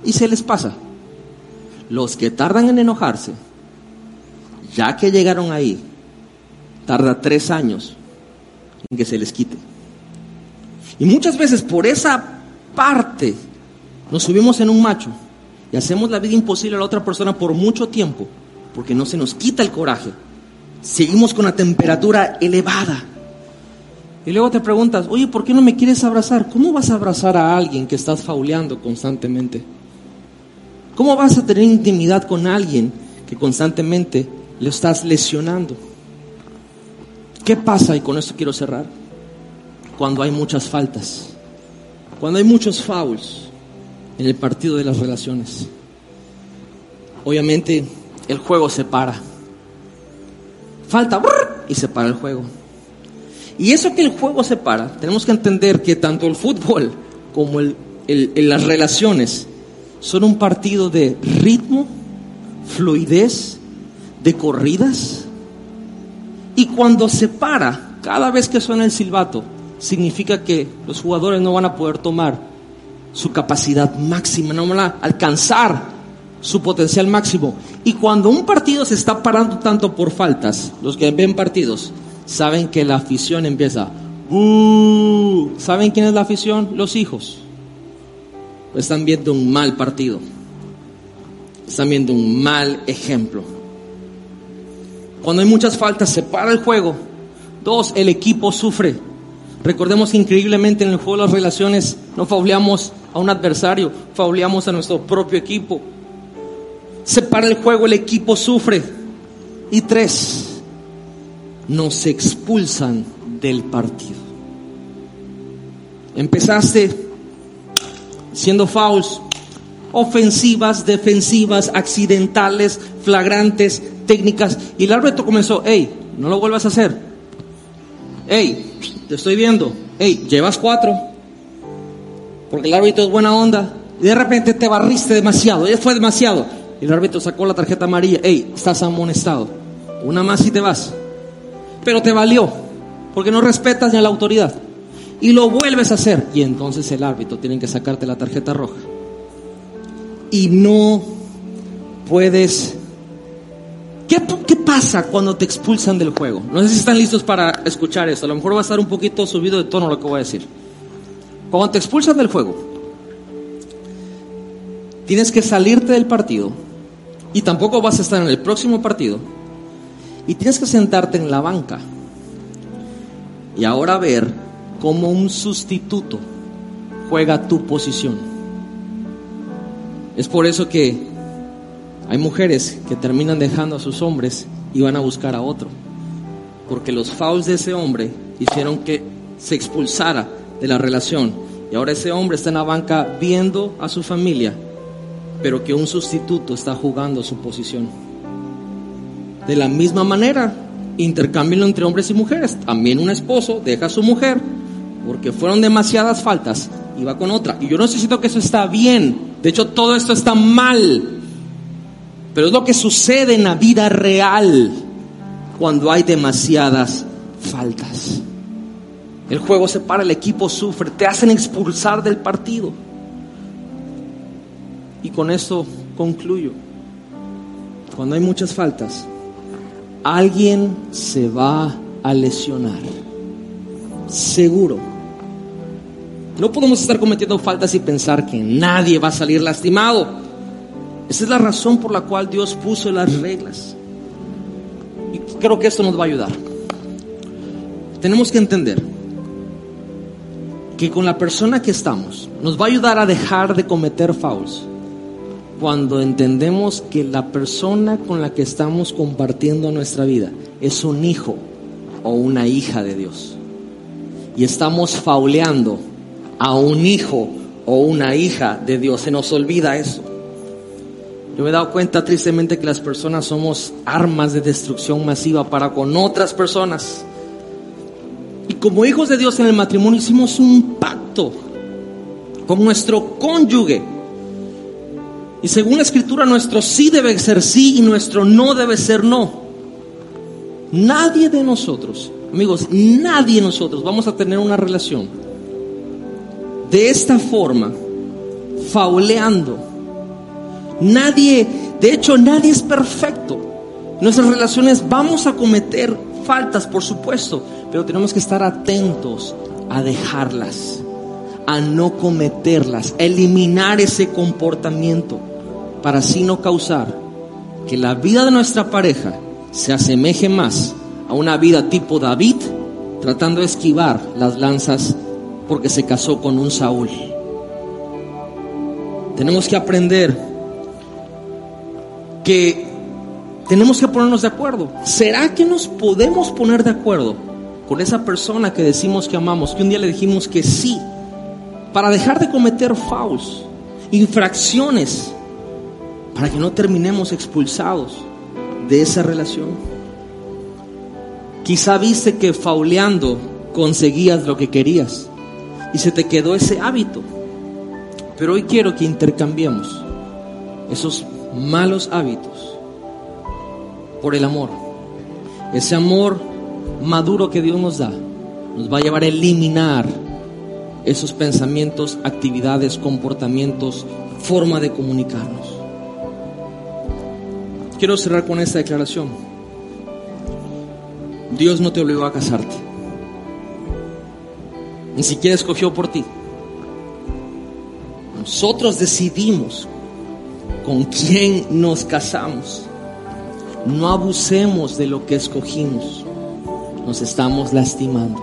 y se les pasa. Los que tardan en enojarse, ya que llegaron ahí, tarda tres años en que se les quite. Y muchas veces por esa parte nos subimos en un macho y hacemos la vida imposible a la otra persona por mucho tiempo, porque no se nos quita el coraje. Seguimos con la temperatura elevada. Y luego te preguntas, oye, ¿por qué no me quieres abrazar? ¿Cómo vas a abrazar a alguien que estás fauleando constantemente? ¿Cómo vas a tener intimidad con alguien que constantemente le estás lesionando? ¿Qué pasa? Y con esto quiero cerrar. Cuando hay muchas faltas, cuando hay muchos fouls en el partido de las relaciones. Obviamente el juego se para. Falta y se para el juego. Y eso que el juego se para, tenemos que entender que tanto el fútbol como las relaciones son un partido de ritmo, fluidez, de corridas, y cuando se para, cada vez que suena el silbato, significa que los jugadores no van a poder tomar su capacidad máxima, no van a alcanzar su potencial máximo. Y cuando un partido se está parando tanto por faltas, los que ven partidos saben que la afición empieza. ¿Saben quién es la afición? Los hijos. Están viendo un mal partido. Están viendo un mal ejemplo. Cuando hay muchas faltas, se para el juego. Dos, el equipo sufre. Recordemos que increíblemente en el juego de las relaciones no fauleamos a un adversario, fauleamos a nuestro propio equipo. Se para el juego, el equipo sufre. Y tres, nos expulsan del partido. Empezaste siendo fouls, ofensivas, defensivas, accidentales, flagrantes, técnicas. Y el árbitro comenzó, hey, no lo vuelvas a hacer. Hey, te estoy viendo. Hey, llevas cuatro. Porque el árbitro es buena onda. Y de repente te barriste demasiado, ya fue demasiado. Y el árbitro sacó la tarjeta amarilla. Hey, estás amonestado. Una más y te vas. Pero te valió, porque no respetas ni a la autoridad. Y lo vuelves a hacer. Y entonces el árbitro tiene que sacarte la tarjeta roja. Y no puedes... ¿Qué, ¿Qué pasa cuando te expulsan del juego? No sé si están listos para escuchar esto. A lo mejor va a estar un poquito subido de tono lo que voy a decir. Cuando te expulsan del juego, tienes que salirte del partido y tampoco vas a estar en el próximo partido y tienes que sentarte en la banca y ahora ver cómo un sustituto juega tu posición. Es por eso que hay mujeres que terminan dejando a sus hombres y van a buscar a otro, porque los fouls de ese hombre hicieron que se expulsara de la relación y ahora ese hombre está en la banca viendo a su familia pero que un sustituto está jugando su posición. De la misma manera, intercámbienlo entre hombres y mujeres. También un esposo deja a su mujer porque fueron demasiadas faltas y va con otra. Y yo no necesito que eso está bien. De hecho, todo esto está mal. Pero es lo que sucede en la vida real cuando hay demasiadas faltas. El juego se para, el equipo sufre, te hacen expulsar del partido. Y con esto concluyo. Cuando hay muchas faltas, alguien se va a lesionar. Seguro. No podemos estar cometiendo faltas y pensar que nadie va a salir lastimado. Esa es la razón por la cual Dios puso las reglas. Y creo que esto nos va a ayudar. Tenemos que entender que con la persona que estamos nos va a ayudar a dejar de cometer fouls cuando entendemos que la persona con la que estamos compartiendo nuestra vida es un hijo o una hija de Dios. Y estamos fauleando a un hijo o una hija de Dios. Se nos olvida eso. Yo me he dado cuenta tristemente que las personas somos armas de destrucción masiva para con otras personas. Y como hijos de Dios en el matrimonio hicimos un pacto con nuestro cónyuge y según la escritura, nuestro sí debe ser sí y nuestro no debe ser no. Nadie de nosotros, amigos, nadie de nosotros vamos a tener una relación de esta forma, fauleando. Nadie, de hecho, nadie es perfecto. Nuestras relaciones vamos a cometer faltas, por supuesto, pero tenemos que estar atentos a dejarlas, a no cometerlas, a eliminar ese comportamiento para así no causar que la vida de nuestra pareja se asemeje más a una vida tipo David, tratando de esquivar las lanzas porque se casó con un Saúl. Tenemos que aprender que tenemos que ponernos de acuerdo. ¿Será que nos podemos poner de acuerdo con esa persona que decimos que amamos, que un día le dijimos que sí, para dejar de cometer fouls, infracciones para que no terminemos expulsados de esa relación. Quizá viste que fauleando conseguías lo que querías y se te quedó ese hábito. Pero hoy quiero que intercambiemos esos malos hábitos por el amor. Ese amor maduro que Dios nos da nos va a llevar a eliminar esos pensamientos, actividades, comportamientos, forma de comunicarnos quiero cerrar con esta declaración. Dios no te obligó a casarte. Ni siquiera escogió por ti. Nosotros decidimos con quién nos casamos. No abusemos de lo que escogimos. Nos estamos lastimando.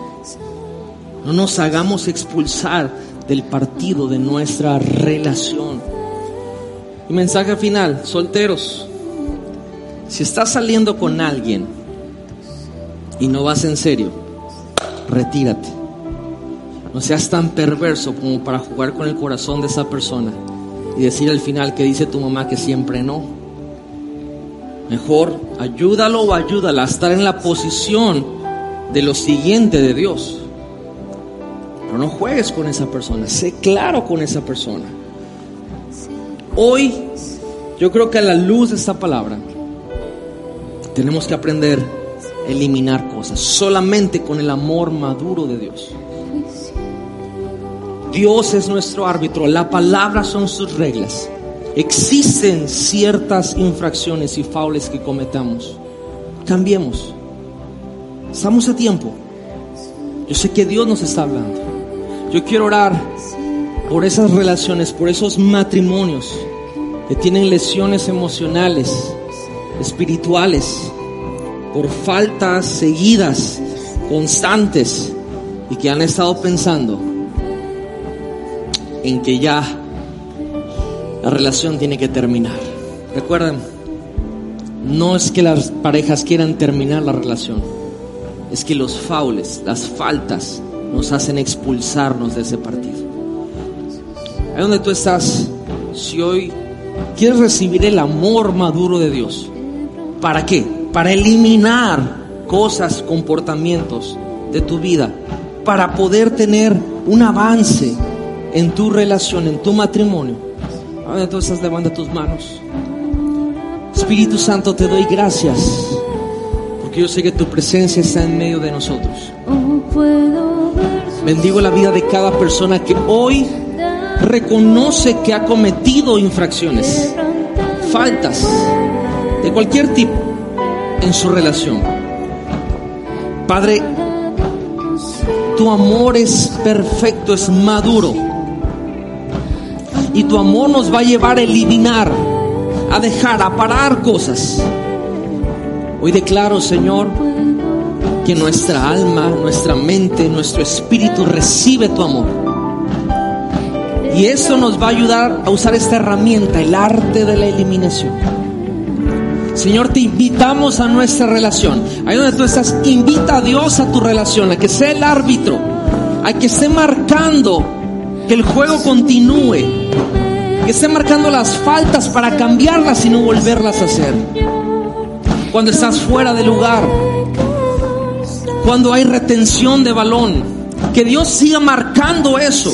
No nos hagamos expulsar del partido de nuestra relación. Y mensaje final, solteros. Si estás saliendo con alguien y no vas en serio, retírate. No seas tan perverso como para jugar con el corazón de esa persona y decir al final que dice tu mamá que siempre no. Mejor ayúdalo o ayúdala a estar en la posición de lo siguiente de Dios. Pero no juegues con esa persona, sé claro con esa persona. Hoy, yo creo que a la luz de esta palabra, tenemos que aprender a eliminar cosas solamente con el amor maduro de Dios. Dios es nuestro árbitro, la palabra son sus reglas. Existen ciertas infracciones y faules que cometamos. Cambiemos. Estamos a tiempo. Yo sé que Dios nos está hablando. Yo quiero orar por esas relaciones, por esos matrimonios que tienen lesiones emocionales, espirituales, por faltas seguidas, constantes, y que han estado pensando en que ya la relación tiene que terminar. Recuerden, no es que las parejas quieran terminar la relación, es que los faules, las faltas, nos hacen expulsarnos de ese partido. Ahí donde tú estás, si hoy quieres recibir el amor maduro de Dios, ¿para qué? Para eliminar cosas, comportamientos de tu vida, para poder tener un avance en tu relación, en tu matrimonio. Ahora tú estás, levanta tus manos. Espíritu Santo, te doy gracias, porque yo sé que tu presencia está en medio de nosotros. Bendigo la vida de cada persona que hoy reconoce que ha cometido infracciones, faltas de cualquier tipo en su relación. Padre, tu amor es perfecto, es maduro. Y tu amor nos va a llevar a eliminar, a dejar, a parar cosas. Hoy declaro, Señor, que nuestra alma, nuestra mente, nuestro espíritu recibe tu amor. Y eso nos va a ayudar a usar esta herramienta, el arte de la eliminación. Señor, te invitamos a nuestra relación. Ahí donde tú estás, invita a Dios a tu relación, a que sea el árbitro, a que esté marcando que el juego continúe, que esté marcando las faltas para cambiarlas y no volverlas a hacer. Cuando estás fuera de lugar, cuando hay retención de balón, que Dios siga marcando eso.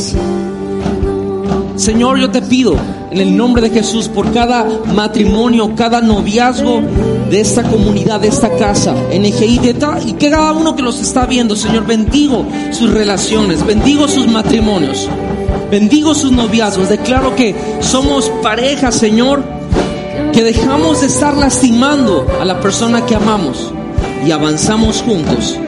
Señor, yo te pido en el nombre de Jesús por cada matrimonio, cada noviazgo de esta comunidad, de esta casa, NGI, de y que cada uno que los está viendo, Señor, bendigo sus relaciones, bendigo sus matrimonios, bendigo sus noviazgos. Declaro que somos pareja, Señor, que dejamos de estar lastimando a la persona que amamos y avanzamos juntos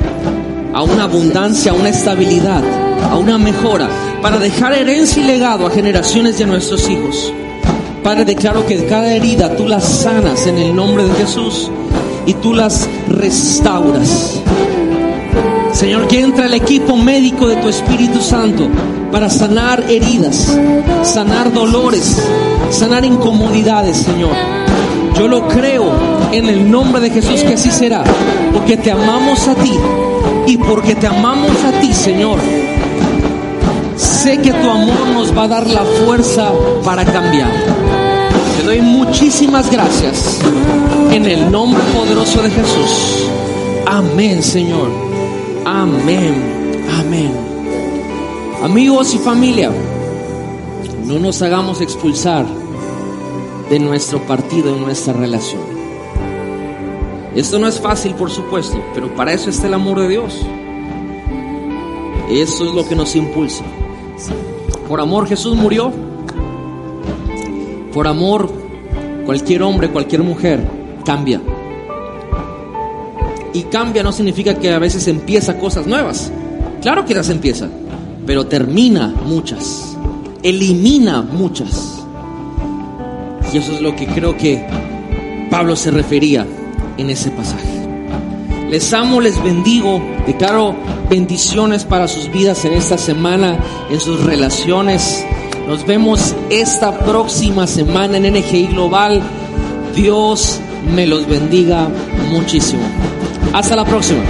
a una abundancia, a una estabilidad, a una mejora, para dejar herencia y legado a generaciones de nuestros hijos. Padre, declaro que cada herida tú las sanas en el nombre de Jesús y tú las restauras. Señor, que entra el equipo médico de tu Espíritu Santo para sanar heridas, sanar dolores, sanar incomodidades, Señor. Yo lo creo en el nombre de Jesús que así será, porque te amamos a ti y porque te amamos a ti, Señor. Sé que tu amor nos va a dar la fuerza para cambiar. Te doy muchísimas gracias en el nombre poderoso de Jesús. Amén, Señor. Amén. Amén. Amigos y familia, no nos hagamos expulsar de nuestro partido, de nuestra relación. Esto no es fácil, por supuesto, pero para eso está el amor de Dios. Eso es lo que nos impulsa. Por amor Jesús murió. Por amor cualquier hombre, cualquier mujer cambia. Y cambia no significa que a veces empieza cosas nuevas. Claro que las empieza, pero termina muchas. Elimina muchas. Y eso es lo que creo que Pablo se refería en ese pasaje. Les amo, les bendigo, declaro bendiciones para sus vidas en esta semana, en sus relaciones. Nos vemos esta próxima semana en NGI Global. Dios me los bendiga muchísimo. Hasta la próxima.